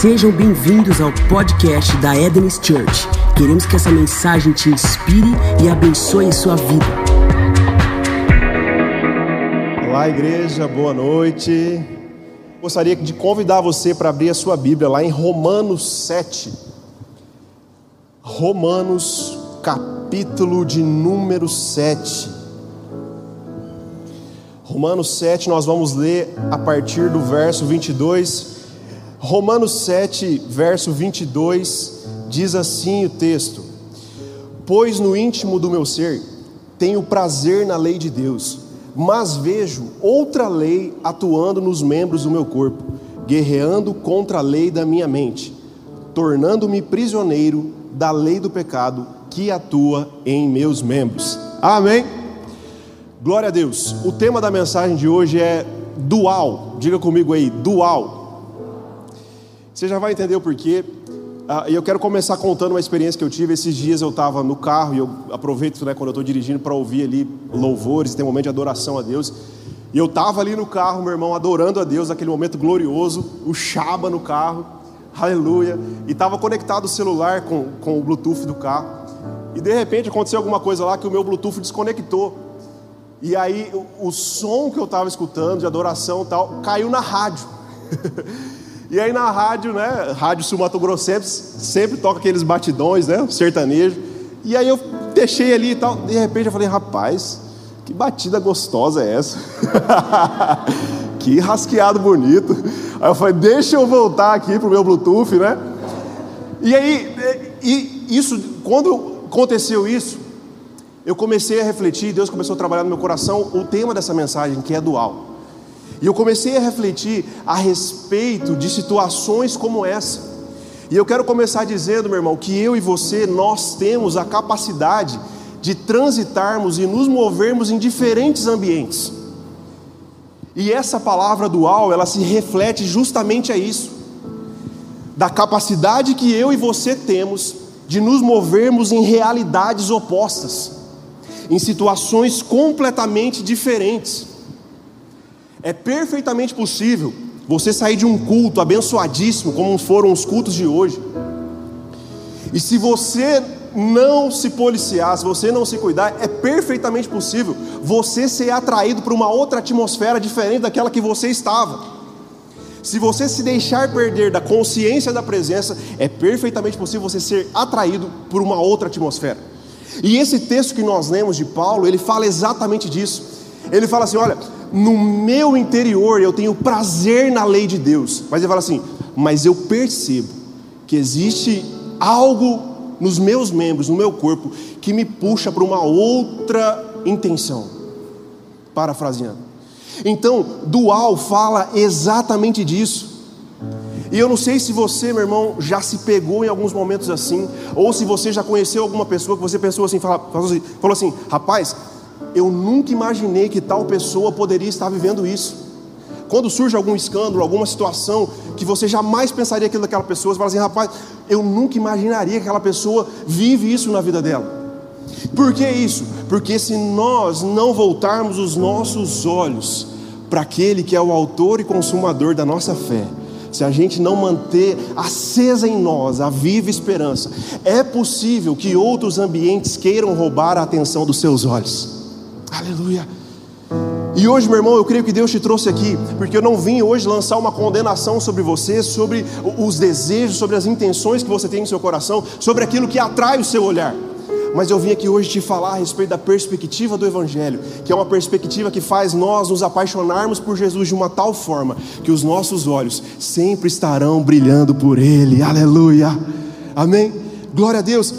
Sejam bem-vindos ao podcast da Eden's Church. Queremos que essa mensagem te inspire e abençoe sua vida. Olá, igreja, boa noite. Gostaria de convidar você para abrir a sua Bíblia lá em Romanos 7. Romanos, capítulo de número 7. Romanos 7, nós vamos ler a partir do verso 22. Romanos 7, verso 22, diz assim o texto: Pois no íntimo do meu ser tenho prazer na lei de Deus, mas vejo outra lei atuando nos membros do meu corpo, guerreando contra a lei da minha mente, tornando-me prisioneiro da lei do pecado que atua em meus membros. Amém? Glória a Deus. O tema da mensagem de hoje é dual. Diga comigo aí, dual. Você já vai entender o porquê. Ah, e eu quero começar contando uma experiência que eu tive. Esses dias eu estava no carro e eu aproveito né, quando eu estou dirigindo para ouvir ali louvores, tem um momento de adoração a Deus. E eu estava ali no carro, meu irmão, adorando a Deus, aquele momento glorioso, o Shaba no carro, aleluia. E estava conectado o celular com, com o Bluetooth do carro. E de repente aconteceu alguma coisa lá que o meu Bluetooth desconectou. E aí o, o som que eu estava escutando de adoração e tal caiu na rádio. E aí na rádio, né? Rádio Sumato Grossense, sempre toca aqueles batidões, né? Sertanejo. E aí eu deixei ali e tal. De repente eu falei, rapaz, que batida gostosa é essa? que rasqueado bonito. Aí eu falei, deixa eu voltar aqui pro meu Bluetooth, né? E aí, e isso, quando aconteceu isso, eu comecei a refletir, Deus começou a trabalhar no meu coração o tema dessa mensagem, que é dual. E eu comecei a refletir a respeito de situações como essa. E eu quero começar dizendo, meu irmão, que eu e você, nós temos a capacidade de transitarmos e nos movermos em diferentes ambientes. E essa palavra dual, ela se reflete justamente a isso. Da capacidade que eu e você temos de nos movermos em realidades opostas, em situações completamente diferentes. É perfeitamente possível você sair de um culto abençoadíssimo, como foram os cultos de hoje, e se você não se policiar, se você não se cuidar, é perfeitamente possível você ser atraído para uma outra atmosfera diferente daquela que você estava. Se você se deixar perder da consciência da presença, é perfeitamente possível você ser atraído por uma outra atmosfera. E esse texto que nós lemos de Paulo, ele fala exatamente disso. Ele fala assim: olha, no meu interior eu tenho prazer na lei de Deus. Mas ele fala assim: mas eu percebo que existe algo nos meus membros, no meu corpo, que me puxa para uma outra intenção. Parafraseando. Então, dual fala exatamente disso. E eu não sei se você, meu irmão, já se pegou em alguns momentos assim, ou se você já conheceu alguma pessoa que você pensou assim, falou assim, assim rapaz, eu nunca imaginei que tal pessoa poderia estar vivendo isso. Quando surge algum escândalo, alguma situação que você jamais pensaria aquilo daquela pessoa, você fala assim, rapaz, eu nunca imaginaria que aquela pessoa vive isso na vida dela. Por que isso? Porque se nós não voltarmos os nossos olhos para aquele que é o autor e consumador da nossa fé, se a gente não manter acesa em nós a viva esperança, é possível que outros ambientes queiram roubar a atenção dos seus olhos. Aleluia. E hoje, meu irmão, eu creio que Deus te trouxe aqui, porque eu não vim hoje lançar uma condenação sobre você, sobre os desejos, sobre as intenções que você tem no seu coração, sobre aquilo que atrai o seu olhar. Mas eu vim aqui hoje te falar a respeito da perspectiva do Evangelho, que é uma perspectiva que faz nós nos apaixonarmos por Jesus de uma tal forma que os nossos olhos sempre estarão brilhando por Ele. Aleluia. Amém? Glória a Deus.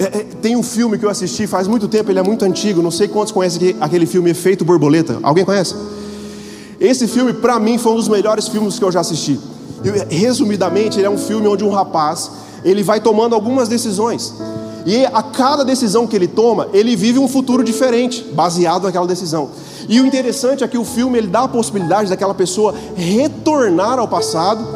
É, é, tem um filme que eu assisti faz muito tempo, ele é muito antigo, não sei quantos conhecem aquele filme Efeito Borboleta. Alguém conhece? Esse filme, para mim, foi um dos melhores filmes que eu já assisti. resumidamente, ele é um filme onde um rapaz ele vai tomando algumas decisões. E a cada decisão que ele toma, ele vive um futuro diferente, baseado naquela decisão. E o interessante é que o filme ele dá a possibilidade daquela pessoa retornar ao passado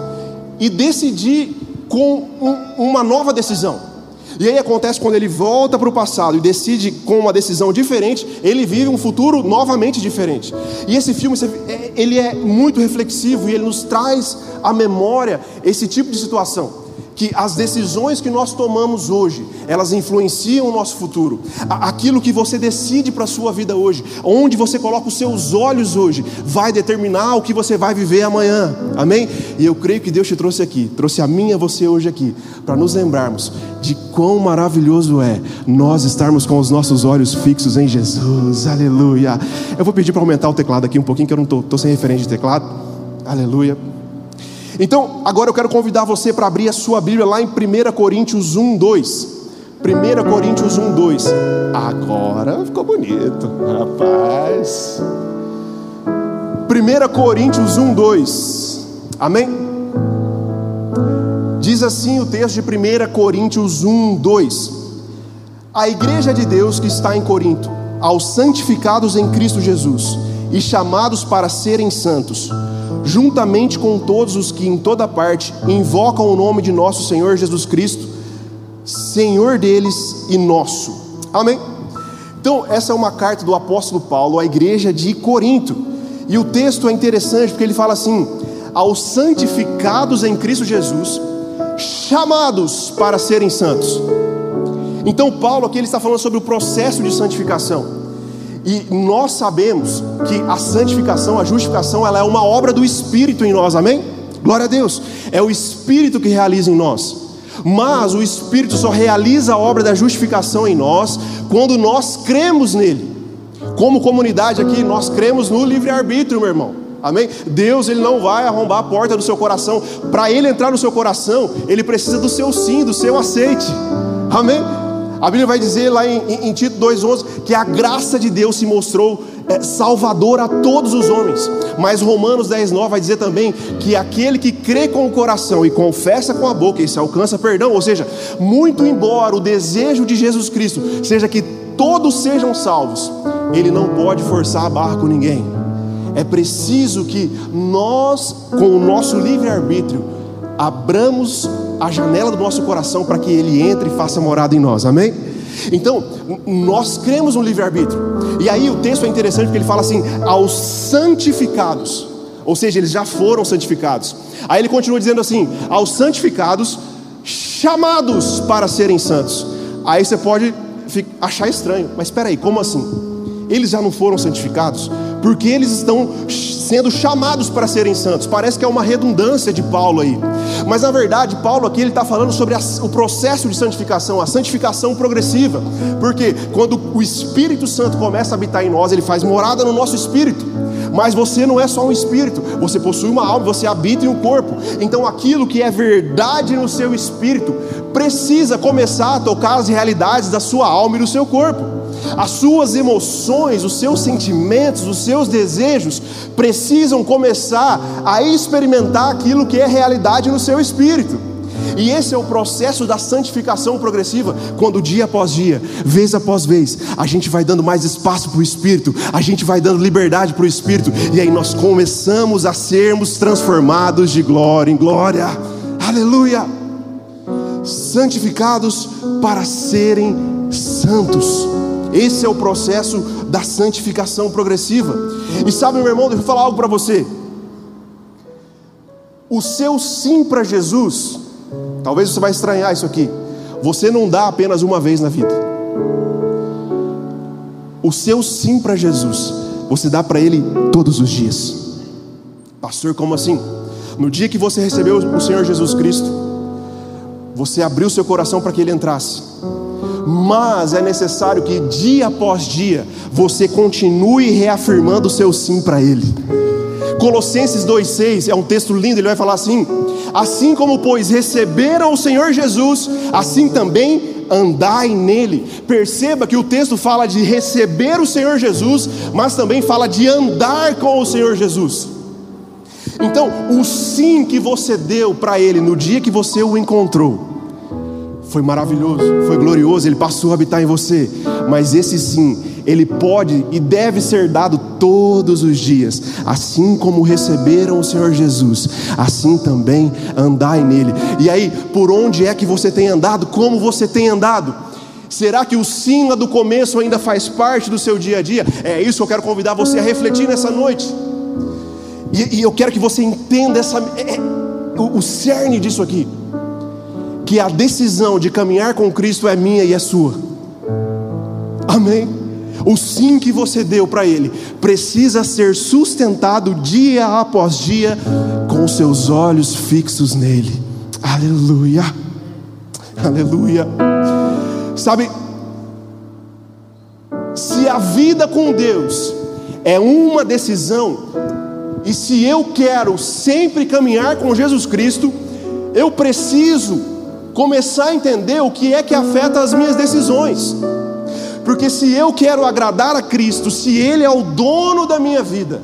e decidir com um, uma nova decisão. E aí acontece quando ele volta para o passado e decide com uma decisão diferente, ele vive um futuro novamente diferente. E esse filme, é, ele é muito reflexivo e ele nos traz à memória esse tipo de situação que as decisões que nós tomamos hoje, elas influenciam o nosso futuro. Aquilo que você decide para a sua vida hoje, onde você coloca os seus olhos hoje, vai determinar o que você vai viver amanhã. Amém? E eu creio que Deus te trouxe aqui, trouxe a mim e a você hoje aqui, para nos lembrarmos de quão maravilhoso é nós estarmos com os nossos olhos fixos em Jesus. Aleluia. Eu vou pedir para aumentar o teclado aqui um pouquinho, que eu não estou sem referente de teclado. Aleluia. Então, agora eu quero convidar você para abrir a sua Bíblia lá em 1 Coríntios 1, 2. 1 Coríntios 1, 2. Agora ficou bonito, rapaz. 1 Coríntios 1, 2. Amém? Diz assim o texto de 1 Coríntios 1, 2. A igreja de Deus que está em Corinto, aos santificados em Cristo Jesus e chamados para serem santos, juntamente com todos os que em toda parte invocam o nome de nosso Senhor Jesus Cristo, Senhor deles e nosso. Amém? Então, essa é uma carta do apóstolo Paulo à igreja de Corinto. E o texto é interessante porque ele fala assim: aos santificados em Cristo Jesus, chamados para serem santos. Então, Paulo aqui ele está falando sobre o processo de santificação. E nós sabemos que a santificação, a justificação, ela é uma obra do Espírito em nós, amém? Glória a Deus. É o Espírito que realiza em nós. Mas o Espírito só realiza a obra da justificação em nós quando nós cremos nele. Como comunidade aqui, nós cremos no livre-arbítrio, meu irmão. Amém? Deus ele não vai arrombar a porta do seu coração. Para ele entrar no seu coração, ele precisa do seu sim, do seu aceite. Amém? A Bíblia vai dizer lá em, em, em Tito 2,11 que a graça de Deus se mostrou é, a todos os homens. Mas Romanos 10,9 vai dizer também que aquele que crê com o coração e confessa com a boca, esse alcança perdão. Ou seja, muito embora o desejo de Jesus Cristo seja que todos sejam salvos, ele não pode forçar a barra com ninguém. É preciso que nós, com o nosso livre-arbítrio, abramos a janela do nosso coração para que Ele entre e faça morada em nós, amém? Então, nós cremos no livre-arbítrio, e aí o texto é interessante porque ele fala assim: aos santificados, ou seja, eles já foram santificados. Aí ele continua dizendo assim: aos santificados, chamados para serem santos. Aí você pode achar estranho, mas espera aí, como assim? Eles já não foram santificados? Porque eles estão sendo chamados para serem santos. Parece que é uma redundância de Paulo aí. Mas na verdade, Paulo aqui ele está falando sobre a, o processo de santificação, a santificação progressiva. Porque quando o Espírito Santo começa a habitar em nós, ele faz morada no nosso espírito. Mas você não é só um espírito, você possui uma alma, você habita em um corpo. Então aquilo que é verdade no seu espírito precisa começar a tocar as realidades da sua alma e do seu corpo. As suas emoções, os seus sentimentos, os seus desejos precisam começar a experimentar aquilo que é realidade no seu espírito. E esse é o processo da santificação progressiva, quando dia após dia, vez após vez, a gente vai dando mais espaço para o Espírito, a gente vai dando liberdade para o Espírito, e aí nós começamos a sermos transformados de glória em glória, aleluia! Santificados para serem santos. Esse é o processo da santificação progressiva. E sabe, meu irmão, deixa eu falar algo para você. O seu sim para Jesus, talvez você vai estranhar isso aqui. Você não dá apenas uma vez na vida. O seu sim para Jesus, você dá para Ele todos os dias. Pastor, como assim? No dia que você recebeu o Senhor Jesus Cristo, você abriu seu coração para que Ele entrasse mas é necessário que dia após dia você continue reafirmando o seu sim para Ele. Colossenses 2,6 é um texto lindo, ele vai falar assim: Assim como, pois, receberam o Senhor Jesus, assim também andai nele. Perceba que o texto fala de receber o Senhor Jesus, mas também fala de andar com o Senhor Jesus. Então, o sim que você deu para Ele no dia que você o encontrou, foi maravilhoso, foi glorioso, ele passou a habitar em você. Mas esse sim, ele pode e deve ser dado todos os dias. Assim como receberam o Senhor Jesus, assim também andai nele. E aí, por onde é que você tem andado? Como você tem andado? Será que o sim do começo ainda faz parte do seu dia a dia? É isso que eu quero convidar você a refletir nessa noite. E, e eu quero que você entenda essa, é, é, o, o cerne disso aqui. Que a decisão de caminhar com Cristo é minha e é sua. Amém? O sim que você deu para Ele precisa ser sustentado dia após dia com seus olhos fixos nele. Aleluia, aleluia. Sabe, se a vida com Deus é uma decisão, e se eu quero sempre caminhar com Jesus Cristo, eu preciso começar a entender o que é que afeta as minhas decisões. Porque se eu quero agradar a Cristo, se Ele é o dono da minha vida,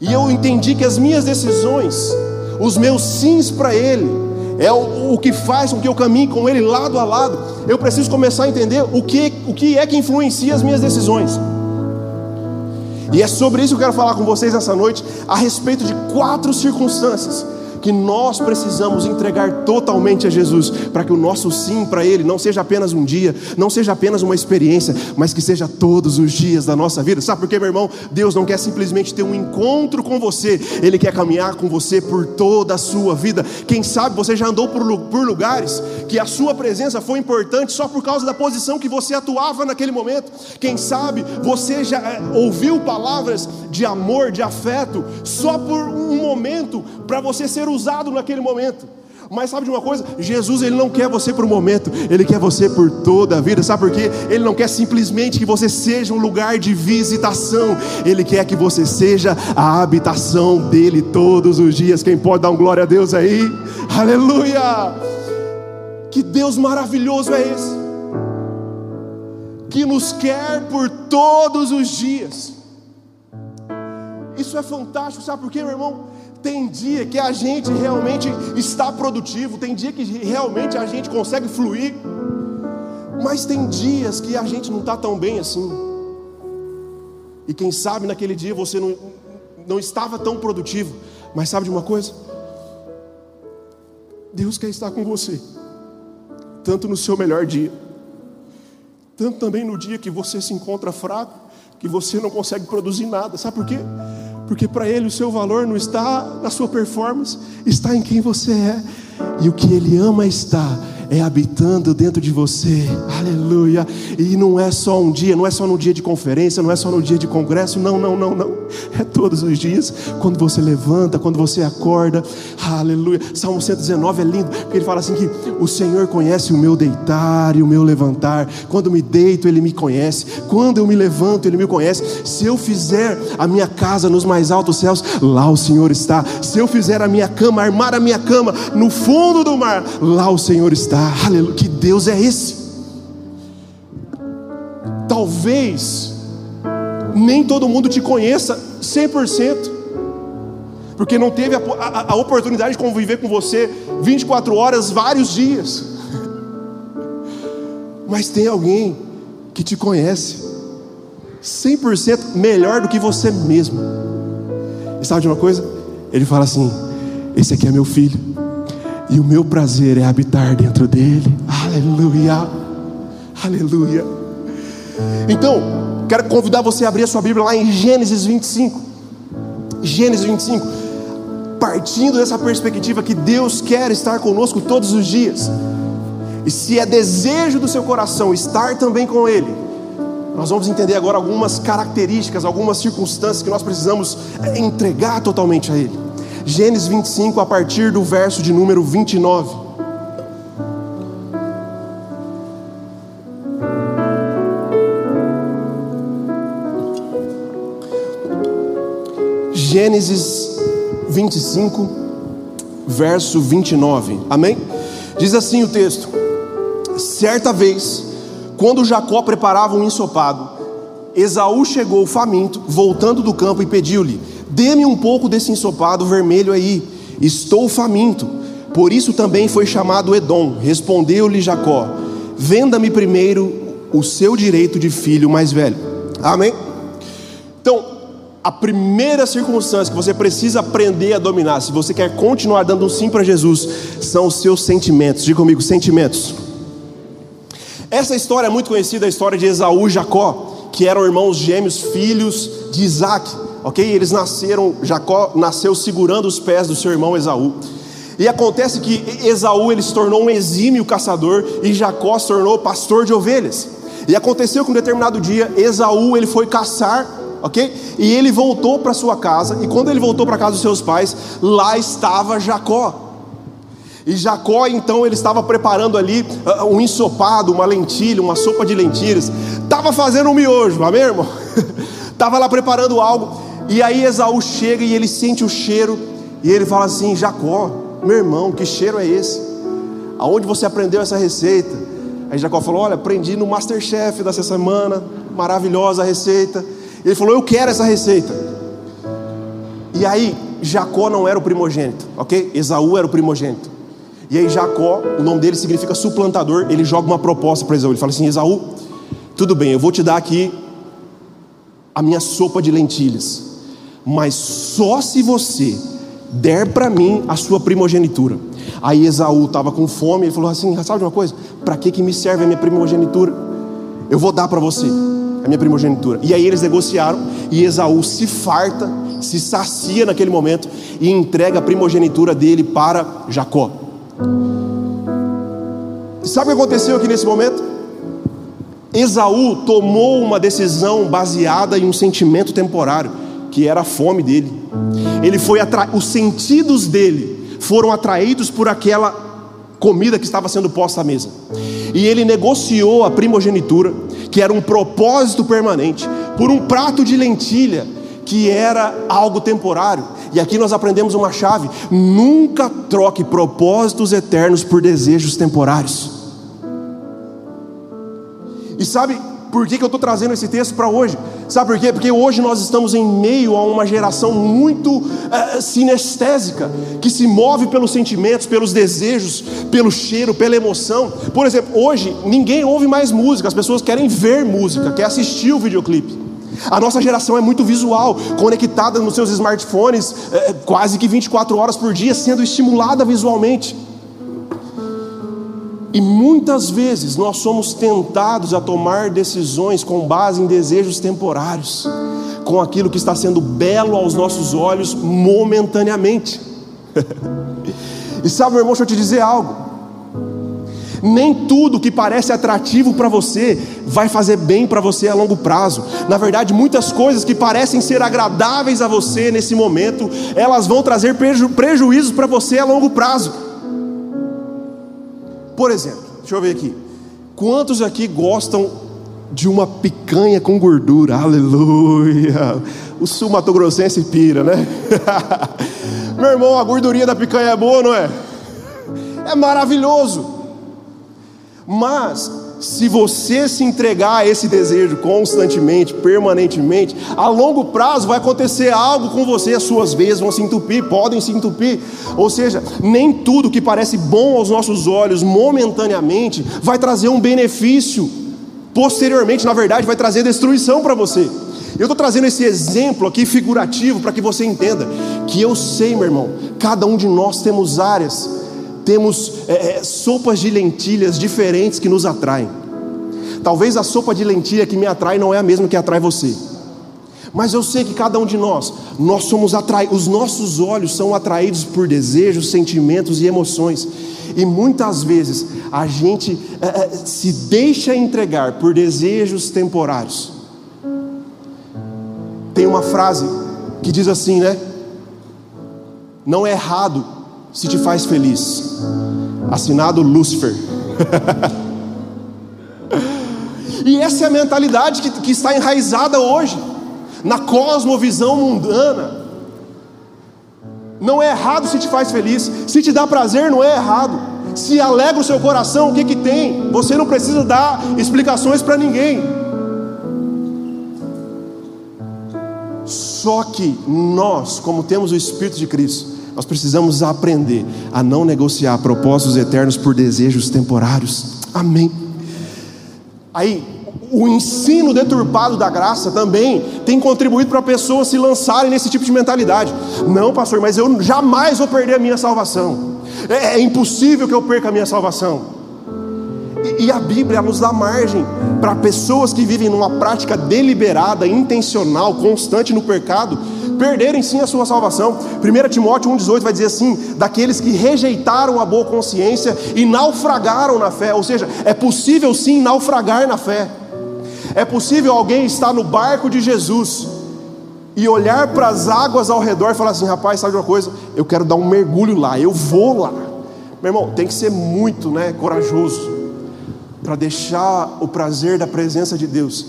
e eu entendi que as minhas decisões, os meus sims para Ele, é o, o, que faz com que eu caminhe com Ele lado a lado, eu preciso começar a entender o que, o que é que influencia as minhas decisões. E é sobre isso que eu quero falar com vocês nessa noite, a respeito de quatro circunstâncias que nós precisamos entregar totalmente a Jesus, para que o nosso sim para Ele não seja apenas um dia, não seja apenas uma experiência, mas que seja todos os dias da nossa vida. Sabe por quê, meu irmão? Deus não quer simplesmente ter um encontro com você, Ele quer caminhar com você por toda a sua vida. Quem sabe você já andou por, por lugares que a sua presença foi importante só por causa da posição que você atuava naquele momento. Quem sabe você já eh, ouviu palavras de amor, de afeto, só por um momento, para você ser usado naquele momento. Mas sabe de uma coisa? Jesus ele não quer você por um momento, ele quer você por toda a vida. Sabe por quê? Ele não quer simplesmente que você seja um lugar de visitação, ele quer que você seja a habitação dele todos os dias. Quem pode dar um glória a Deus aí? Aleluia! Que Deus maravilhoso é esse? Que nos quer por todos os dias. Isso é fantástico, sabe por quê, meu irmão? Tem dia que a gente realmente está produtivo, tem dia que realmente a gente consegue fluir, mas tem dias que a gente não está tão bem assim. E quem sabe naquele dia você não, não estava tão produtivo, mas sabe de uma coisa? Deus quer estar com você, tanto no seu melhor dia, tanto também no dia que você se encontra fraco, que você não consegue produzir nada, sabe por quê? Porque para ele o seu valor não está na sua performance, está em quem você é, e o que ele ama está é habitando dentro de você, aleluia. E não é só um dia, não é só no dia de conferência, não é só no dia de congresso, não, não, não, não. É todos os dias, quando você levanta, quando você acorda, aleluia. Salmo 119 é lindo, porque ele fala assim: que o Senhor conhece o meu deitar e o meu levantar. Quando me deito, Ele me conhece. Quando eu me levanto, Ele me conhece. Se eu fizer a minha casa nos mais altos céus, lá o Senhor está. Se eu fizer a minha cama, armar a minha cama no fundo do mar, lá o Senhor está. Aleluia. Que Deus é esse? Talvez nem todo mundo te conheça 100%, porque não teve a, a, a oportunidade de conviver com você 24 horas, vários dias. Mas tem alguém que te conhece 100% melhor do que você mesmo. E sabe de uma coisa? Ele fala assim: Esse aqui é meu filho e o meu prazer é habitar dentro dele. Aleluia, aleluia. Então, quero convidar você a abrir a sua Bíblia lá em Gênesis 25. Gênesis 25. Partindo dessa perspectiva que Deus quer estar conosco todos os dias. E se é desejo do seu coração estar também com Ele, nós vamos entender agora algumas características, algumas circunstâncias que nós precisamos entregar totalmente a Ele. Gênesis 25, a partir do verso de número 29. Gênesis 25, verso 29. Amém? Diz assim o texto: Certa vez, quando Jacó preparava um ensopado, Esaú chegou faminto, voltando do campo, e pediu-lhe: Dê-me um pouco desse ensopado vermelho aí, estou faminto. Por isso também foi chamado Edom. Respondeu-lhe Jacó: Venda-me primeiro o seu direito de filho mais velho. Amém? Então, a primeira circunstância que você precisa aprender a dominar, se você quer continuar dando um sim para Jesus, são os seus sentimentos. Diga comigo, sentimentos. Essa história é muito conhecida, a história de Esaú e Jacó, que eram irmãos gêmeos, filhos de Isaac, ok? Eles nasceram, Jacó nasceu segurando os pés do seu irmão Esaú. E acontece que Esaú ele se tornou um exímio caçador e Jacó se tornou pastor de ovelhas. E aconteceu que um determinado dia Esaú ele foi caçar, ok? E ele voltou para sua casa. E quando ele voltou para casa dos seus pais, lá estava Jacó. E Jacó então ele estava preparando ali uh, um ensopado, uma lentilha, uma sopa de lentilhas. Estava fazendo um miojo, amém, irmão? Estava lá preparando algo. E aí Esaú chega e ele sente o cheiro e ele fala assim: Jacó, meu irmão, que cheiro é esse? Aonde você aprendeu essa receita? Aí Jacó falou: Olha, aprendi no Masterchef dessa semana, maravilhosa receita. Ele falou: Eu quero essa receita. E aí, Jacó não era o primogênito, ok? Esaú era o primogênito. E aí, Jacó, o nome dele significa suplantador, ele joga uma proposta para Esaú. Ele fala assim: Esaú, tudo bem, eu vou te dar aqui a minha sopa de lentilhas, mas só se você der para mim a sua primogenitura. Aí Esaú estava com fome, ele falou assim: sabe de uma coisa? Para que, que me serve a minha primogenitura? Eu vou dar para você minha primogenitura. E aí eles negociaram, e Esaú se farta, se sacia naquele momento e entrega a primogenitura dele para Jacó. Sabe o que aconteceu aqui nesse momento? Esaú tomou uma decisão baseada em um sentimento temporário, que era a fome dele. Ele foi atra... os sentidos dele foram atraídos por aquela comida que estava sendo posta à mesa. E ele negociou a primogenitura, que era um propósito permanente, por um prato de lentilha, que era algo temporário. E aqui nós aprendemos uma chave: nunca troque propósitos eternos por desejos temporários. E sabe, por que, que eu estou trazendo esse texto para hoje? Sabe por quê? Porque hoje nós estamos em meio a uma geração muito uh, sinestésica, que se move pelos sentimentos, pelos desejos, pelo cheiro, pela emoção. Por exemplo, hoje ninguém ouve mais música, as pessoas querem ver música, querem assistir o videoclipe. A nossa geração é muito visual, conectada nos seus smartphones, é, quase que 24 horas por dia, sendo estimulada visualmente. E muitas vezes nós somos tentados a tomar decisões com base em desejos temporários, com aquilo que está sendo belo aos nossos olhos momentaneamente. e sabe, meu irmão, deixa eu te dizer algo. Nem tudo que parece atrativo para você vai fazer bem para você a longo prazo. Na verdade, muitas coisas que parecem ser agradáveis a você nesse momento, elas vão trazer preju prejuízos para você a longo prazo. Por exemplo, deixa eu ver aqui. Quantos aqui gostam de uma picanha com gordura? Aleluia! O sul Mato Grossense pira, né? Meu irmão, a gordurinha da picanha é boa, não é? É maravilhoso. Mas se você se entregar a esse desejo constantemente, permanentemente, a longo prazo vai acontecer algo com você, as suas veias vão se entupir, podem se entupir. Ou seja, nem tudo que parece bom aos nossos olhos momentaneamente vai trazer um benefício. Posteriormente, na verdade, vai trazer destruição para você. Eu estou trazendo esse exemplo aqui figurativo para que você entenda que eu sei, meu irmão, cada um de nós temos áreas temos é, é, sopas de lentilhas diferentes que nos atraem. Talvez a sopa de lentilha que me atrai não é a mesma que atrai você. Mas eu sei que cada um de nós, nós somos atraídos, os nossos olhos são atraídos por desejos, sentimentos e emoções. E muitas vezes a gente é, é se deixa entregar por desejos temporários. Tem uma frase que diz assim, né? Não é errado se te faz feliz. Assinado Lúcifer. e essa é a mentalidade que, que está enraizada hoje, na cosmovisão mundana. Não é errado se te faz feliz, se te dá prazer, não é errado. Se alegra o seu coração, o que que tem? Você não precisa dar explicações para ninguém. Só que nós, como temos o Espírito de Cristo, nós precisamos aprender a não negociar propósitos eternos por desejos temporários. Amém. Aí, o ensino deturpado da graça também tem contribuído para pessoas se lançarem nesse tipo de mentalidade. Não, pastor, mas eu jamais vou perder a minha salvação. É, é impossível que eu perca a minha salvação. E, e a Bíblia nos dá margem para pessoas que vivem numa prática deliberada, intencional, constante no pecado, perderem sim a sua salvação. 1 Timóteo 1,18 vai dizer assim: daqueles que rejeitaram a boa consciência e naufragaram na fé, ou seja, é possível sim naufragar na fé. É possível alguém estar no barco de Jesus e olhar para as águas ao redor e falar assim: rapaz, sabe uma coisa? Eu quero dar um mergulho lá, eu vou lá. Meu irmão, tem que ser muito né, corajoso para deixar o prazer da presença de Deus,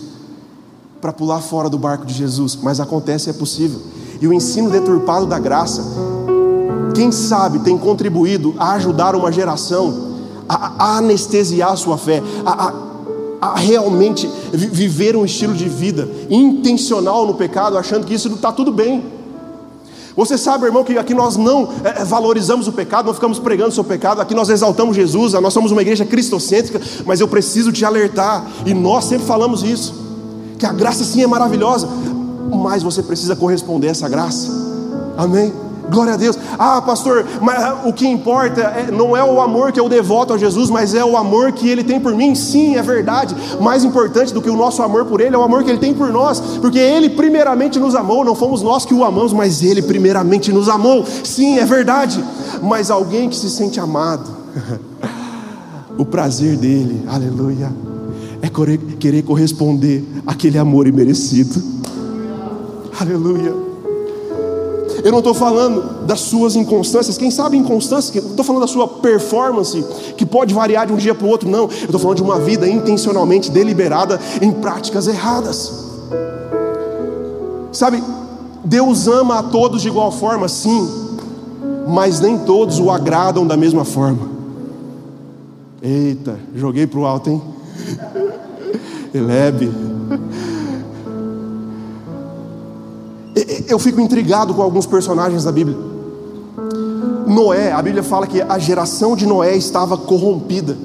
para pular fora do barco de Jesus, mas acontece, é possível. E o ensino deturpado da graça, quem sabe tem contribuído a ajudar uma geração a, a anestesiar a sua fé, a, a, a realmente viver um estilo de vida intencional no pecado, achando que isso está tudo bem. Você sabe, irmão, que aqui nós não é, valorizamos o pecado, não ficamos pregando sobre o pecado, aqui nós exaltamos Jesus, nós somos uma igreja cristocêntrica, mas eu preciso te alertar, e nós sempre falamos isso, que a graça sim é maravilhosa, mas você precisa corresponder a essa graça, amém? Glória a Deus. Ah, pastor, mas ah, o que importa é, não é o amor que eu devoto a Jesus, mas é o amor que Ele tem por mim. Sim, é verdade. Mais importante do que o nosso amor por Ele é o amor que Ele tem por nós, porque Ele primeiramente nos amou. Não fomos nós que o amamos, mas Ele primeiramente nos amou. Sim, é verdade. Mas alguém que se sente amado, o prazer dele, aleluia, é querer corresponder àquele amor imerecido. Aleluia. Eu não estou falando das suas inconstâncias, quem sabe inconstâncias, eu estou falando da sua performance, que pode variar de um dia para o outro, não. Eu estou falando de uma vida intencionalmente deliberada em práticas erradas. Sabe, Deus ama a todos de igual forma, sim, mas nem todos o agradam da mesma forma. Eita, joguei para o alto, hein? Elebe. Eu fico intrigado com alguns personagens da Bíblia. Noé, a Bíblia fala que a geração de Noé estava corrompida,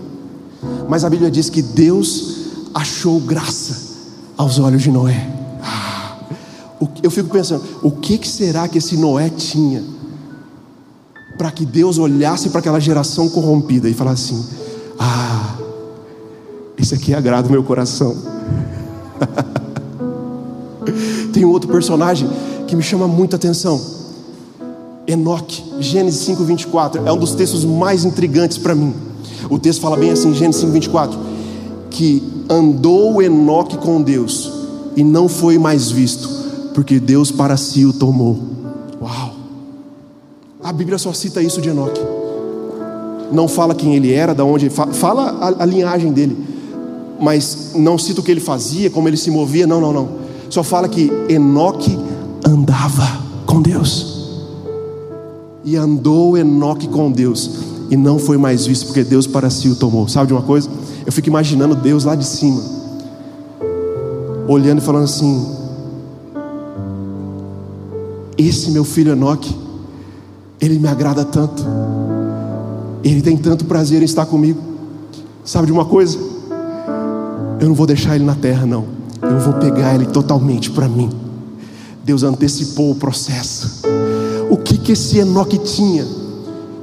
mas a Bíblia diz que Deus achou graça aos olhos de Noé. Ah, eu fico pensando, o que, que será que esse Noé tinha para que Deus olhasse para aquela geração corrompida e falasse assim: Ah, esse aqui agrada o meu coração. Tem um outro personagem que me chama muita atenção. Enoque, Gênesis 5, 24, é um dos textos mais intrigantes para mim. O texto fala bem assim, Gênesis 5, 24, que andou Enoque com Deus e não foi mais visto, porque Deus para si o tomou. Uau! A Bíblia só cita isso de Enoque. Não fala quem ele era, da onde, fala a, a linhagem dele, mas não cita o que ele fazia, como ele se movia, não, não, não. Só fala que Enoque andava com Deus. E andou Enoque com Deus. E não foi mais visto, porque Deus para si o tomou. Sabe de uma coisa? Eu fico imaginando Deus lá de cima, olhando e falando assim: Esse meu filho Enoque, ele me agrada tanto, ele tem tanto prazer em estar comigo. Sabe de uma coisa? Eu não vou deixar ele na terra, não. Eu vou pegar ele totalmente para mim. Deus antecipou o processo. O que, que esse Enoque tinha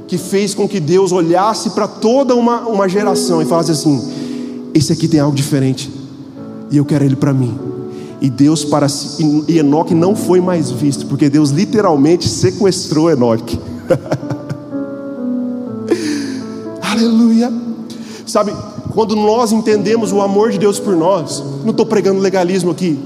que fez com que Deus olhasse para toda uma, uma geração e falasse assim: esse aqui tem algo diferente e eu quero ele para mim. E Deus para e Enoque não foi mais visto, porque Deus literalmente sequestrou Enoque. Aleluia. Sabe, quando nós entendemos o amor de Deus por nós, não estou pregando legalismo aqui,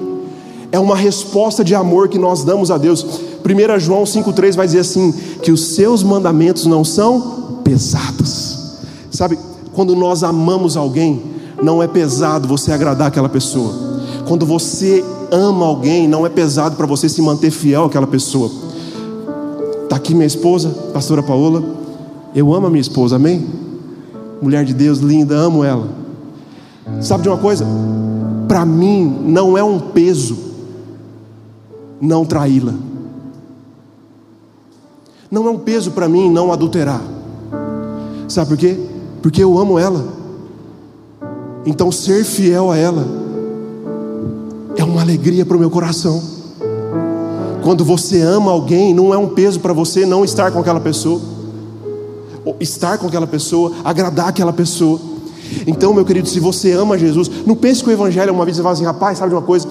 é uma resposta de amor que nós damos a Deus. 1 João 5,3 vai dizer assim: que os seus mandamentos não são pesados. Sabe, quando nós amamos alguém, não é pesado você agradar aquela pessoa. Quando você ama alguém, não é pesado para você se manter fiel àquela pessoa. Está aqui minha esposa, pastora Paola. Eu amo a minha esposa, amém? Mulher de Deus, linda, amo ela. Sabe de uma coisa? Para mim, não é um peso não traí-la. Não é um peso para mim não adulterar. Sabe por quê? Porque eu amo ela. Então ser fiel a ela é uma alegria para o meu coração. Quando você ama alguém, não é um peso para você não estar com aquela pessoa, estar com aquela pessoa, agradar aquela pessoa. Então, meu querido, se você ama Jesus, não pense que o Evangelho é uma vez você fala assim, rapaz, sabe de uma coisa?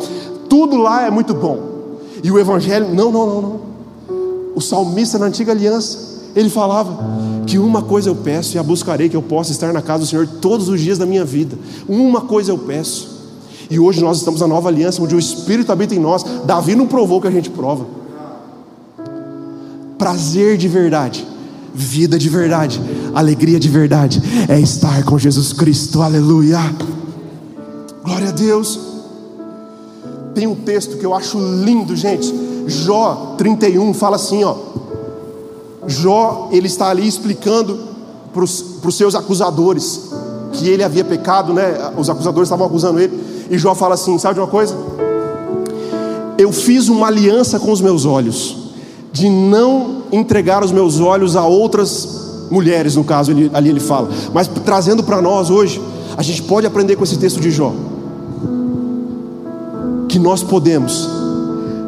Tudo lá é muito bom. E o Evangelho, não, não, não, não. O salmista na antiga aliança, ele falava que uma coisa eu peço e a buscarei, que eu possa estar na casa do Senhor todos os dias da minha vida. Uma coisa eu peço. E hoje nós estamos na nova aliança, onde o Espírito habita em nós. Davi não provou que a gente prova. Prazer de verdade, vida de verdade, alegria de verdade é estar com Jesus Cristo. Aleluia. Glória a Deus. Tem um texto que eu acho lindo, gente. Jó 31 fala assim, ó. Jó, ele está ali explicando para os seus acusadores que ele havia pecado, né? Os acusadores estavam acusando ele. E Jó fala assim: sabe de uma coisa? Eu fiz uma aliança com os meus olhos, de não entregar os meus olhos a outras mulheres, no caso, ali, ali ele fala. Mas trazendo para nós hoje, a gente pode aprender com esse texto de Jó, que nós podemos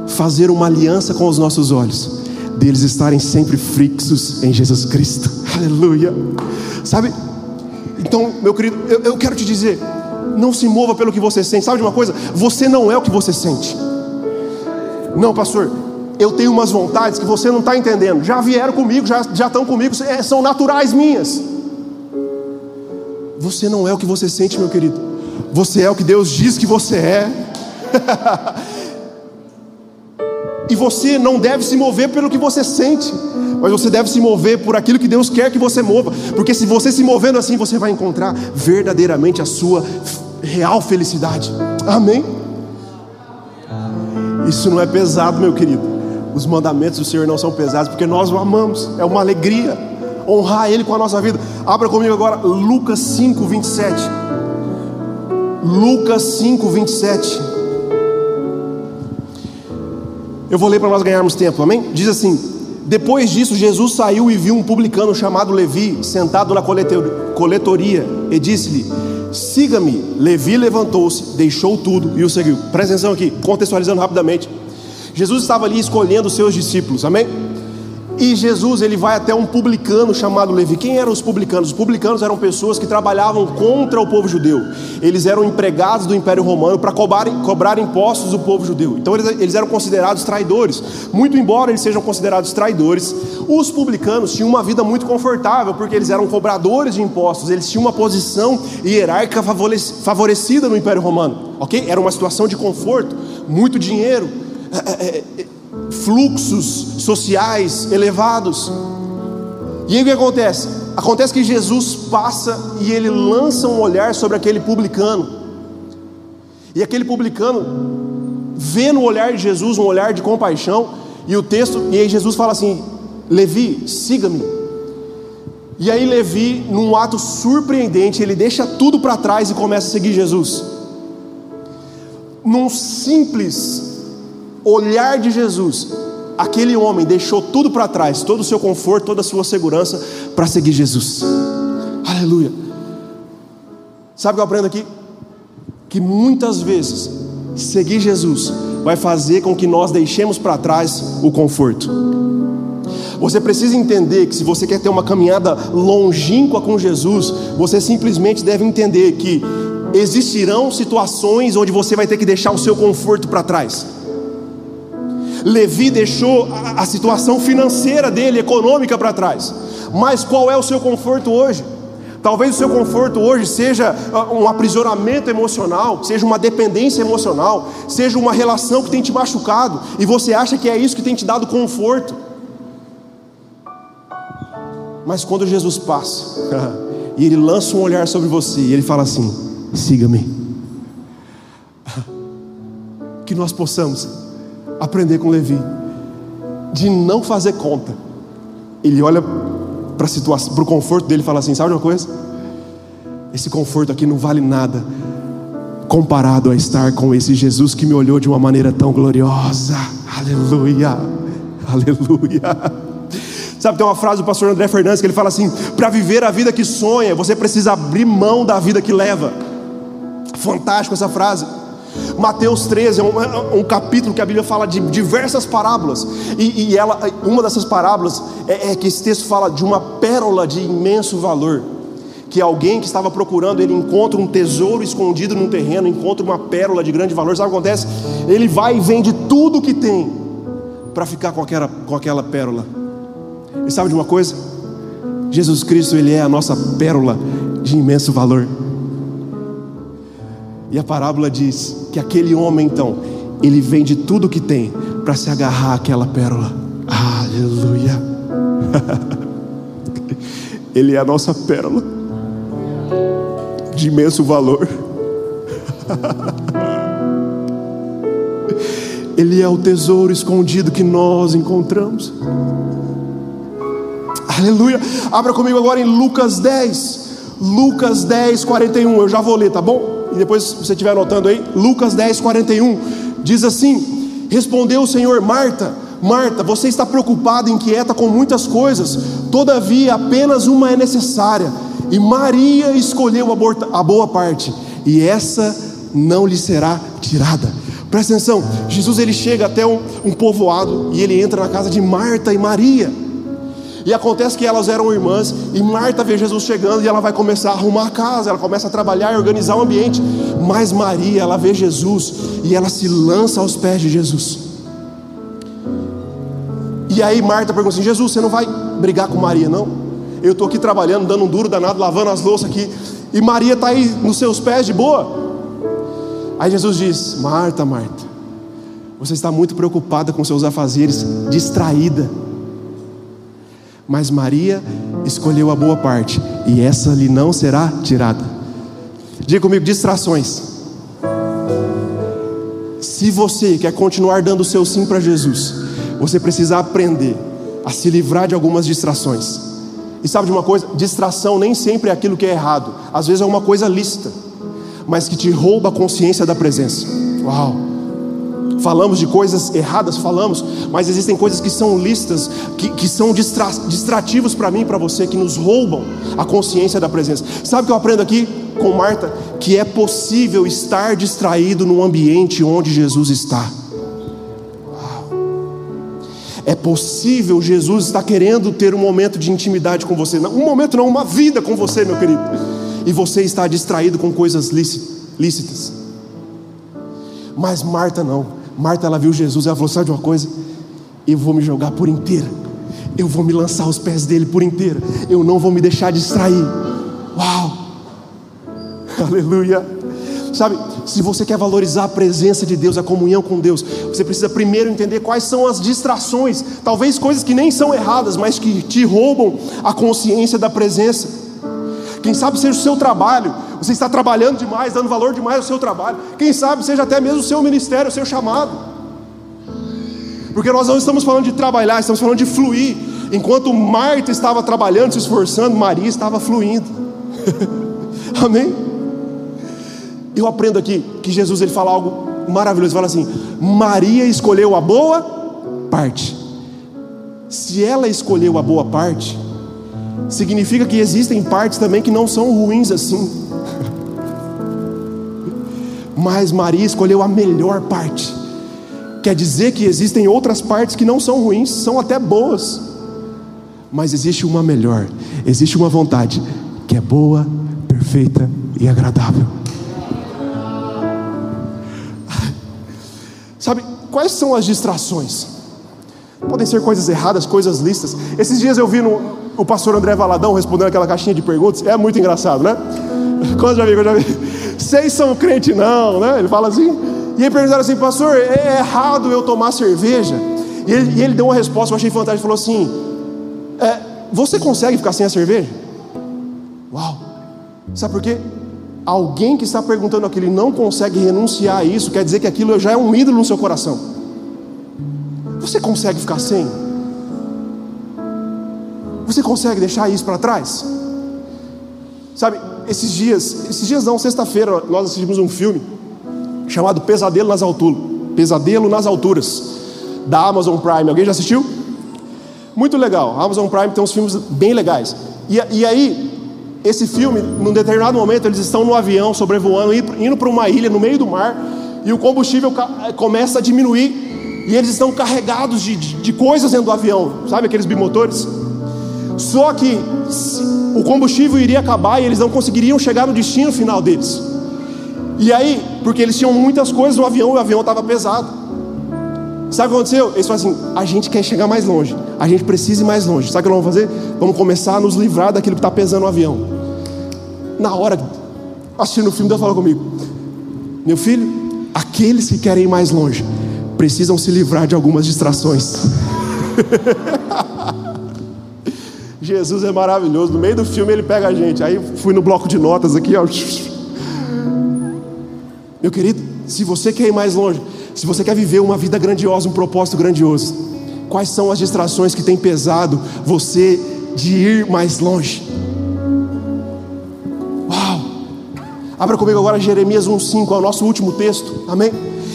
fazer uma aliança com os nossos olhos, deles estarem sempre fixos em Jesus Cristo. Aleluia. Sabe? Então, meu querido, eu, eu quero te dizer, não se mova pelo que você sente. Sabe de uma coisa? Você não é o que você sente. Não, pastor, eu tenho umas vontades que você não está entendendo. Já vieram comigo, já, já estão comigo, é, são naturais minhas. Você não é o que você sente, meu querido. Você é o que Deus diz que você é. e você não deve se mover pelo que você sente, mas você deve se mover por aquilo que Deus quer que você mova, porque se você se movendo assim, você vai encontrar verdadeiramente a sua real felicidade. Amém? Isso não é pesado, meu querido. Os mandamentos do Senhor não são pesados, porque nós o amamos, é uma alegria honrar Ele com a nossa vida. Abra comigo agora Lucas 5, 27. Lucas 5, 27. Eu vou ler para nós ganharmos tempo, amém? Diz assim: Depois disso, Jesus saiu e viu um publicano chamado Levi sentado na coletoria e disse-lhe: siga-me. Levi levantou-se, deixou tudo e o seguiu. Presta atenção aqui, contextualizando rapidamente. Jesus estava ali escolhendo os seus discípulos, amém? E Jesus ele vai até um publicano chamado Levi. Quem eram os publicanos? Os publicanos eram pessoas que trabalhavam contra o povo judeu. Eles eram empregados do Império Romano para cobrar, cobrar impostos do povo judeu. Então eles, eles eram considerados traidores. Muito embora eles sejam considerados traidores, os publicanos tinham uma vida muito confortável porque eles eram cobradores de impostos. Eles tinham uma posição hierárquica favorecida no Império Romano. Ok? Era uma situação de conforto, muito dinheiro. Fluxos sociais elevados. E aí o que acontece? Acontece que Jesus passa e ele lança um olhar sobre aquele publicano. E aquele publicano vê no olhar de Jesus um olhar de compaixão, e o texto, e aí Jesus fala assim: Levi, siga-me. E aí Levi, num ato surpreendente, ele deixa tudo para trás e começa a seguir Jesus. Num simples olhar de Jesus, aquele homem deixou tudo para trás, todo o seu conforto, toda a sua segurança, para seguir Jesus. Aleluia. Sabe o que eu aprendo aqui? Que muitas vezes seguir Jesus vai fazer com que nós deixemos para trás o conforto. Você precisa entender que se você quer ter uma caminhada longínqua com Jesus, você simplesmente deve entender que existirão situações onde você vai ter que deixar o seu conforto para trás. Levi deixou a, a situação financeira dele, econômica, para trás. Mas qual é o seu conforto hoje? Talvez o seu conforto hoje seja ah, um aprisionamento emocional, seja uma dependência emocional, seja uma relação que tem te machucado e você acha que é isso que tem te dado conforto. Mas quando Jesus passa e ele lança um olhar sobre você e ele fala assim: siga-me. Que nós possamos aprender com Levi, de não fazer conta. Ele olha para o conforto dele e fala assim: sabe uma coisa? Esse conforto aqui não vale nada comparado a estar com esse Jesus que me olhou de uma maneira tão gloriosa. Aleluia, aleluia. Sabe, tem uma frase do pastor André Fernandes que ele fala assim: para viver a vida que sonha, você precisa abrir mão da vida que leva. Fantástico essa frase. Mateus 13 é um, é um, capítulo que a Bíblia fala de diversas parábolas, e, e ela, uma dessas parábolas é, é que esse texto fala de uma pérola de imenso valor que alguém que estava procurando, ele encontra um tesouro escondido num terreno, encontra uma pérola de grande valor. Sabe o que acontece? Ele vai e vende tudo que tem para ficar com aquela, com aquela pérola. E sabe de uma coisa? Jesus Cristo, ele é a nossa pérola de imenso valor. E a parábola diz que aquele homem, então, ele vende tudo que tem para se agarrar àquela pérola. Aleluia! ele é a nossa pérola de imenso valor. Ele é o tesouro escondido que nós encontramos. Aleluia. Abra comigo agora em Lucas 10. Lucas 10, 41. Eu já vou ler, tá bom? E depois, se você estiver anotando aí, Lucas 10, 41. Diz assim: Respondeu o Senhor, Marta, Marta, você está preocupada, inquieta com muitas coisas, todavia apenas uma é necessária e Maria escolheu a boa parte, e essa não lhe será tirada. Presta atenção, Jesus ele chega até um, um povoado e ele entra na casa de Marta e Maria. E acontece que elas eram irmãs, e Marta vê Jesus chegando e ela vai começar a arrumar a casa, ela começa a trabalhar e organizar o ambiente. Mas Maria, ela vê Jesus e ela se lança aos pés de Jesus. E aí Marta pergunta assim: Jesus, você não vai brigar com Maria, não? Eu estou aqui trabalhando, dando um duro danado, lavando as louças aqui. E Maria está aí nos seus pés de boa. Aí Jesus diz: Marta, Marta, você está muito preocupada com seus afazeres, distraída. Mas Maria escolheu a boa parte, e essa lhe não será tirada. Diga comigo: distrações. Se você quer continuar dando o seu sim para Jesus, você precisa aprender a se livrar de algumas distrações. E sabe de uma coisa? Distração nem sempre é aquilo que é errado. Às vezes é uma coisa lícita, mas que te rouba a consciência da presença. Uau! Falamos de coisas erradas, falamos, mas existem coisas que são lícitas, que, que são distra, distrativos para mim e para você, que nos roubam a consciência da presença. Sabe o que eu aprendo aqui com Marta? Que é possível estar distraído no ambiente onde Jesus está. É possível Jesus está querendo ter um momento de intimidade com você. Um momento não, uma vida com você, meu querido. E você está distraído com coisas lícitas. Mas Marta não. Marta ela viu Jesus e ela falou: sabe de uma coisa? Eu vou me jogar por inteira. Eu vou me lançar aos pés dele por inteira. Eu não vou me deixar distrair. Uau! Aleluia! Sabe, se você quer valorizar a presença de Deus, a comunhão com Deus, você precisa primeiro entender quais são as distrações, talvez coisas que nem são erradas, mas que te roubam a consciência da presença. Quem sabe seja o seu trabalho, você está trabalhando demais, dando valor demais ao seu trabalho. Quem sabe seja até mesmo o seu ministério, o seu chamado. Porque nós não estamos falando de trabalhar, estamos falando de fluir. Enquanto Marta estava trabalhando, se esforçando, Maria estava fluindo. Amém? Eu aprendo aqui que Jesus ele fala algo maravilhoso. Ele fala assim: Maria escolheu a boa parte. Se ela escolheu a boa parte, significa que existem partes também que não são ruins assim. Mas Maria escolheu a melhor parte. Quer dizer que existem outras partes que não são ruins, são até boas. Mas existe uma melhor, existe uma vontade que é boa, perfeita e agradável. Sabe, quais são as distrações? Podem ser coisas erradas, coisas listas. Esses dias eu vi no, o pastor André Valadão respondendo aquela caixinha de perguntas. É muito engraçado, né? Quando já vi, quando já vi. Vocês são crente não, né? Ele fala assim. E aí perguntaram assim, pastor, é errado eu tomar cerveja? E ele, e ele deu uma resposta, eu achei fantástica. Ele falou assim: é, Você consegue ficar sem a cerveja? Uau! Sabe por quê? alguém que está perguntando aquilo e não consegue renunciar a isso, quer dizer que aquilo já é um ídolo no seu coração. Você consegue ficar sem? Você consegue deixar isso para trás? Sabe, esses dias, esses dias não, sexta-feira, nós assistimos um filme chamado Pesadelo nas Alturas. Pesadelo nas Alturas, da Amazon Prime. Alguém já assistiu? Muito legal. A Amazon Prime tem uns filmes bem legais. E, e aí, esse filme, num determinado momento, eles estão no avião sobrevoando, indo para uma ilha no meio do mar, e o combustível começa a diminuir, e eles estão carregados de, de, de coisas dentro do avião, sabe aqueles bimotores? Só que o combustível iria acabar e eles não conseguiriam chegar no destino final deles. E aí, porque eles tinham muitas coisas no avião e o avião estava pesado. Sabe o que aconteceu? Eles falaram assim: a gente quer chegar mais longe, a gente precisa ir mais longe. Sabe o que nós vamos fazer? Vamos começar a nos livrar daquilo que está pesando no avião. Na hora, assistindo o filme, Deus falou comigo: Meu filho, aqueles que querem ir mais longe precisam se livrar de algumas distrações. Jesus é maravilhoso. No meio do filme ele pega a gente. Aí fui no bloco de notas aqui, ó. Meu querido, se você quer ir mais longe, se você quer viver uma vida grandiosa, um propósito grandioso, quais são as distrações que têm pesado você de ir mais longe? Uau! Abra comigo agora Jeremias 1,5, é o nosso último texto, amém?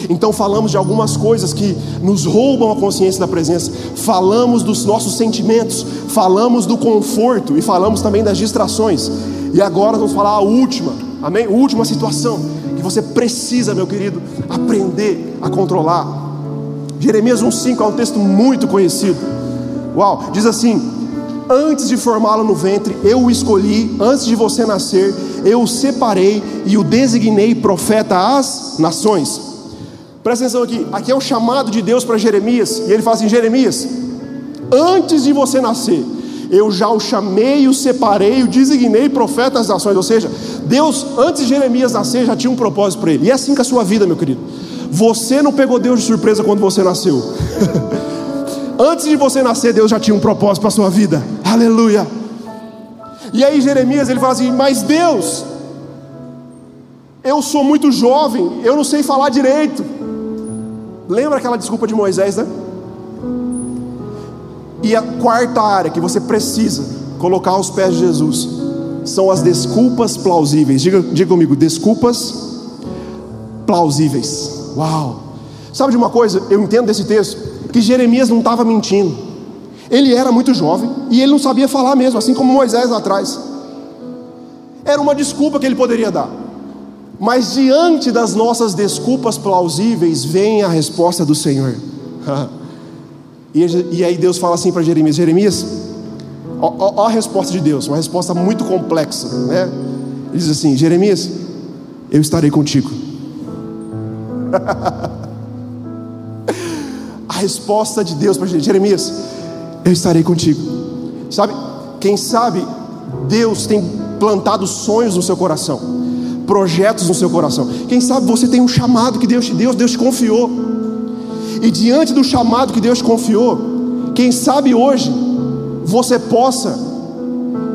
Então falamos de algumas coisas que nos roubam a consciência da presença, falamos dos nossos sentimentos, falamos do conforto e falamos também das distrações. E agora vamos falar a última, amém? Última situação que você precisa, meu querido, aprender a controlar. Jeremias 1,5 é um texto muito conhecido. Uau, diz assim: Antes de formá-lo no ventre, eu o escolhi, antes de você nascer, eu o separei e o designei profeta às nações. Presta atenção aqui, aqui é o chamado de Deus para Jeremias, e ele fala assim: Jeremias, antes de você nascer, eu já o chamei, o separei, o designei profeta das nações. Ou seja, Deus, antes de Jeremias nascer, já tinha um propósito para ele. E é assim com a sua vida, meu querido. Você não pegou Deus de surpresa quando você nasceu. antes de você nascer, Deus já tinha um propósito para a sua vida. Aleluia. E aí Jeremias ele fala assim: Mas Deus, eu sou muito jovem, eu não sei falar direito. Lembra aquela desculpa de Moisés, né? E a quarta área que você precisa colocar aos pés de Jesus são as desculpas plausíveis. Diga, diga comigo, desculpas plausíveis. Uau! Sabe de uma coisa? Eu entendo desse texto que Jeremias não estava mentindo. Ele era muito jovem e ele não sabia falar mesmo, assim como Moisés lá atrás. Era uma desculpa que ele poderia dar. Mas diante das nossas desculpas plausíveis vem a resposta do Senhor. E, aí Deus fala assim para Jeremias: Jeremias, ó, ó, ó, a resposta de Deus, uma resposta muito complexa, né? Ele diz assim: Jeremias, eu estarei contigo. a resposta de Deus para Jeremias: eu estarei contigo. Sabe, quem sabe Deus tem plantado sonhos no seu coração, projetos no seu coração. Quem sabe você tem um chamado que Deus te deu, Deus te confiou. E diante do chamado que Deus confiou, quem sabe hoje você possa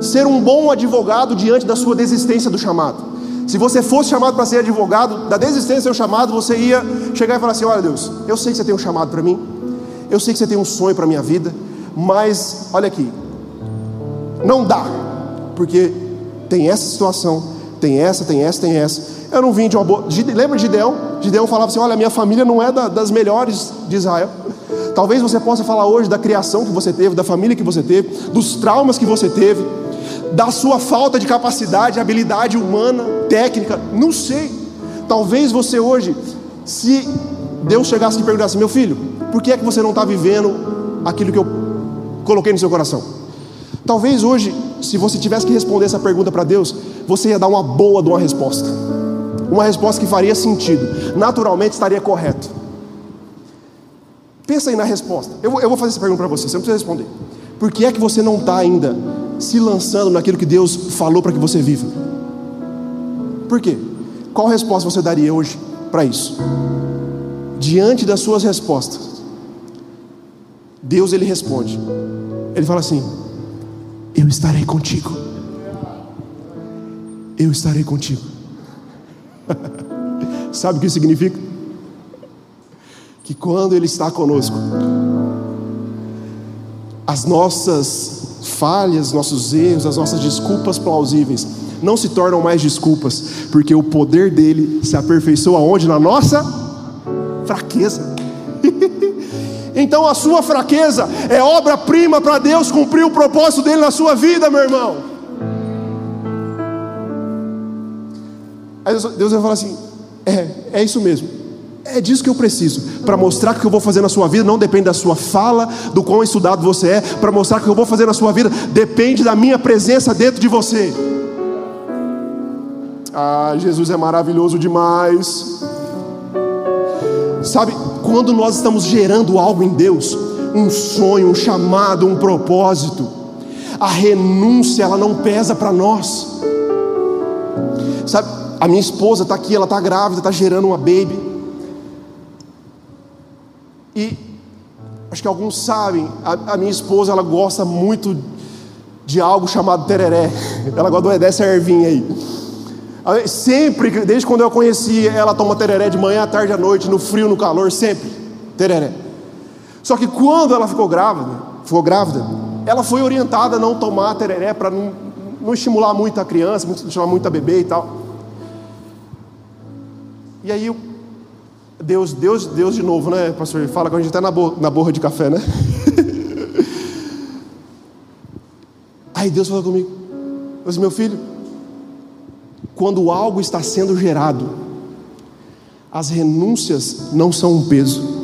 ser um bom advogado diante da sua desistência do chamado. Se você fosse chamado para ser advogado, da desistência do seu chamado, você ia chegar e falar assim: Olha, Deus, eu sei que você tem um chamado para mim, eu sei que você tem um sonho para a minha vida, mas olha aqui, não dá, porque tem essa situação, tem essa, tem essa, tem essa. Eu não vim de uma boa. Lembra de Gideão? Gideão falava assim: Olha, minha família não é da, das melhores de Israel. Talvez você possa falar hoje da criação que você teve, da família que você teve, dos traumas que você teve, da sua falta de capacidade, habilidade humana, técnica, não sei. Talvez você hoje, se Deus chegasse e perguntasse: Meu filho, por que é que você não está vivendo aquilo que eu coloquei no seu coração? Talvez hoje, se você tivesse que responder essa pergunta para Deus, você ia dar uma boa de uma resposta uma resposta que faria sentido, naturalmente estaria correto. Pensa aí na resposta. Eu, vou fazer essa pergunta para você, você não precisa responder. Por que é que você não está ainda se lançando naquilo que Deus falou para que você viva? Por quê? Qual resposta você daria hoje para isso? Diante das suas respostas, Deus ele responde. Ele fala assim: Eu estarei contigo. Eu estarei contigo. Sabe o que isso significa? Que quando Ele está conosco, as nossas falhas, nossos erros, as nossas desculpas plausíveis não se tornam mais desculpas, porque o poder dele se aperfeiçoa onde? Na nossa fraqueza. Então a sua fraqueza é obra-prima para Deus cumprir o propósito dele na sua vida, meu irmão. Aí Deus vai falar assim: é, é isso mesmo. É disso que eu preciso, para mostrar que o que eu vou fazer na sua vida não depende da sua fala, do quão estudado você é, para mostrar que o que eu vou fazer na sua vida depende da minha presença dentro de você. Ah, Jesus é maravilhoso demais. Sabe, quando nós estamos gerando algo em Deus, um sonho, um chamado, um propósito, a renúncia ela não pesa para nós. Sabe, a minha esposa está aqui, ela está grávida, está gerando uma baby. E acho que alguns sabem, a, a, minha esposa ela gosta muito de algo chamado tereré. Ela gosta dessa ervinha aí. Sempre, desde quando eu a conheci, ela toma tereré de manhã, à tarde, à noite, no frio, no calor, sempre. Tereré. Só que quando ela ficou grávida, ficou grávida, ela foi orientada a não tomar tereré para não, não, estimular muito a criança, não estimular muito a bebê e tal. E aí Deus, Deus, Deus de novo, né, pastor? Fala com a gente até na, bo na borra de café, né? Aí Deus falou comigo, mas meu filho, quando algo está sendo gerado, as renúncias não são um peso.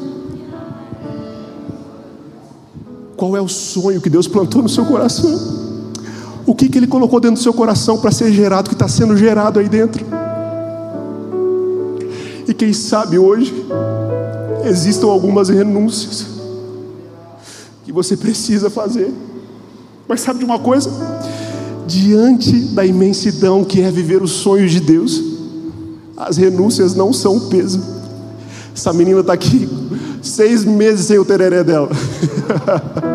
Qual é o sonho que Deus plantou no seu coração? O que, que Ele colocou dentro do seu coração para ser gerado, que está sendo gerado aí dentro? E quem sabe hoje existam algumas renúncias que você precisa fazer. Mas sabe de uma coisa? Diante da imensidão que é viver os sonhos de Deus, as renúncias não são peso. Essa menina está aqui seis meses sem o tereré dela.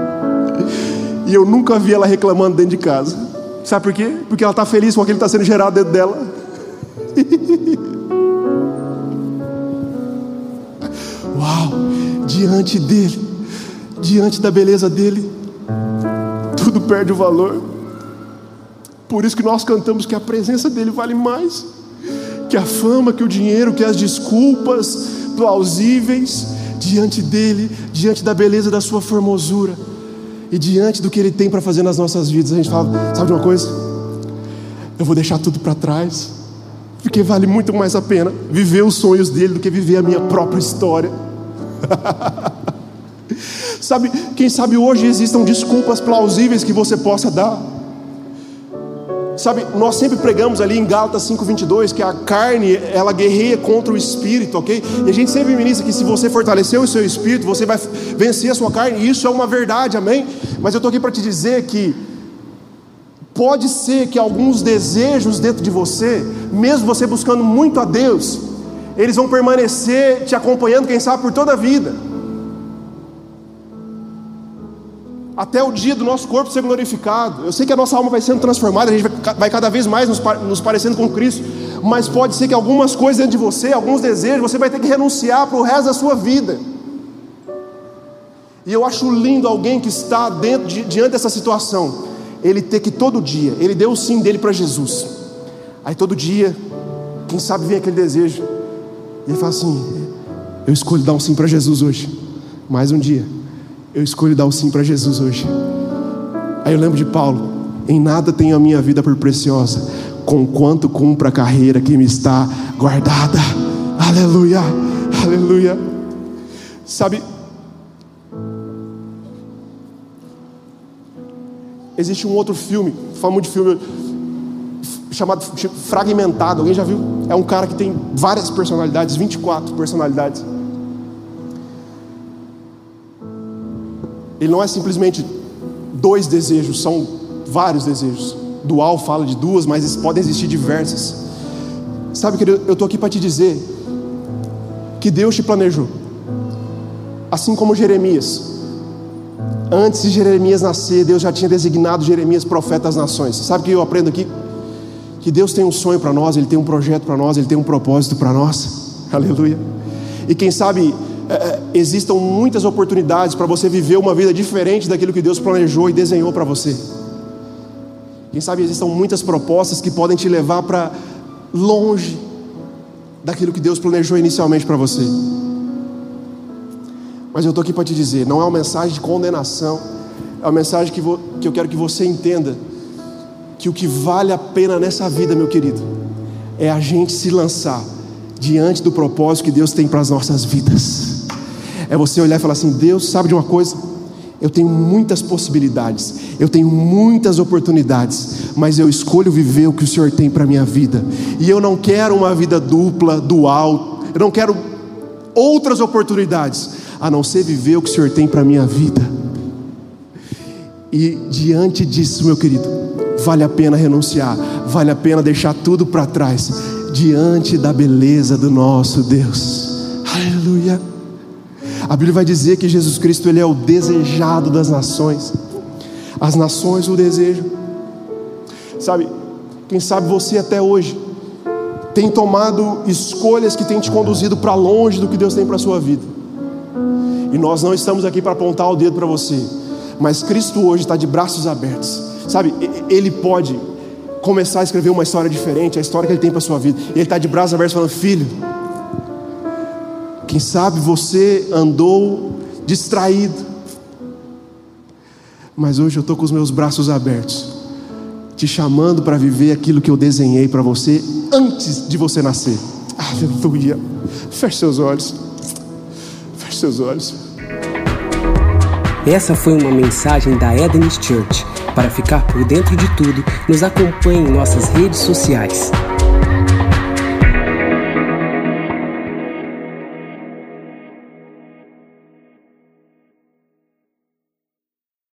e eu nunca vi ela reclamando dentro de casa. Sabe por quê? Porque ela está feliz com aquilo que está sendo gerado dentro dela. diante dele, diante da beleza dele, tudo perde o valor. Por isso que nós cantamos que a presença dele vale mais que a fama, que o dinheiro, que as desculpas plausíveis diante dele, diante da beleza da sua formosura e diante do que ele tem para fazer nas nossas vidas. A gente fala, sabe de uma coisa? Eu vou deixar tudo para trás, porque vale muito mais a pena viver os sonhos dele do que viver a minha própria história. sabe, quem sabe hoje existam desculpas plausíveis que você possa dar. Sabe, nós sempre pregamos ali em Gálatas 5:22 que a carne, ela guerreia contra o espírito, OK? E a gente sempre ministra que se você fortalecer o seu espírito, você vai vencer a sua carne, e isso é uma verdade, amém? Mas eu tô aqui para te dizer que pode ser que alguns desejos dentro de você, mesmo você buscando muito a Deus, eles vão permanecer te acompanhando, quem sabe, por toda a vida. Até o dia do nosso corpo ser glorificado. Eu sei que a nossa alma vai sendo transformada, a gente vai cada vez mais nos, nos parecendo com Cristo. Mas pode ser que algumas coisas dentro de você, alguns desejos, você vai ter que renunciar para o resto da sua vida. E eu acho lindo alguém que está dentro de, diante dessa situação, ele ter que todo dia, ele deu o sim dele para Jesus. Aí todo dia, quem sabe vem aquele desejo, e ele fala assim: Eu escolho dar um sim para Jesus hoje. Mais um dia. Eu escolho dar um sim para Jesus hoje. Aí eu lembro de Paulo: Em nada tenho a minha vida por preciosa, conquanto cumpra a carreira que me está guardada. Aleluia, aleluia. Sabe, existe um outro filme, famo de filme chamado Fragmentado. Alguém já viu? É um cara que tem várias personalidades, 24 personalidades. Ele não é simplesmente dois desejos, são vários desejos. Dual fala de duas, mas podem existir diversas. Sabe, querido, eu estou aqui para te dizer que Deus te planejou. Assim como Jeremias. Antes de Jeremias nascer, Deus já tinha designado Jeremias profeta das nações. Sabe o que eu aprendo aqui? que Deus tem um sonho para nós, Ele tem um projeto para nós, Ele tem um propósito para nós. Aleluia. E quem sabe existam muitas oportunidades para você viver uma vida diferente daquilo que Deus planejou e desenhou para você. Quem sabe existam muitas propostas que podem te levar para longe daquilo que Deus planejou inicialmente para você. Mas eu estou aqui para te dizer: não é uma mensagem de condenação, é uma mensagem que, vou, que eu quero que você entenda que o que vale a pena nessa vida, meu querido, é a gente se lançar diante do propósito que Deus tem para as nossas vidas. É você olhar e falar assim: Deus, sabe de uma coisa? Eu tenho muitas possibilidades, eu tenho muitas oportunidades, mas eu escolho viver o que o Senhor tem para a minha vida. E eu não quero uma vida dupla, dual, eu não quero outras oportunidades, a não ser viver o que o Senhor tem para a minha vida. E diante disso, meu querido, vale a pena renunciar, vale a pena deixar tudo para trás, diante da beleza do nosso Deus. Aleluia. A Bíblia vai dizer que Jesus Cristo ele é o desejado das nações. As nações o desejam. Sabe, quem sabe você até hoje tem tomado escolhas que têm te conduzido para longe do que Deus tem para a sua vida. E nós não estamos aqui para apontar o dedo para você, mas Cristo hoje está de braços abertos. Sabe, Ele pode começar a escrever uma história diferente, a história que Ele tem para a sua vida. Ele está de braços abertos falando: Filho, quem sabe você andou distraído, mas hoje eu estou com os meus braços abertos, te chamando para viver aquilo que eu desenhei para você antes de você nascer. Aleluia. Feche seus olhos. Feche seus olhos. Essa foi uma mensagem da Eden's Church. Para ficar por dentro de tudo, nos acompanhe em nossas redes sociais.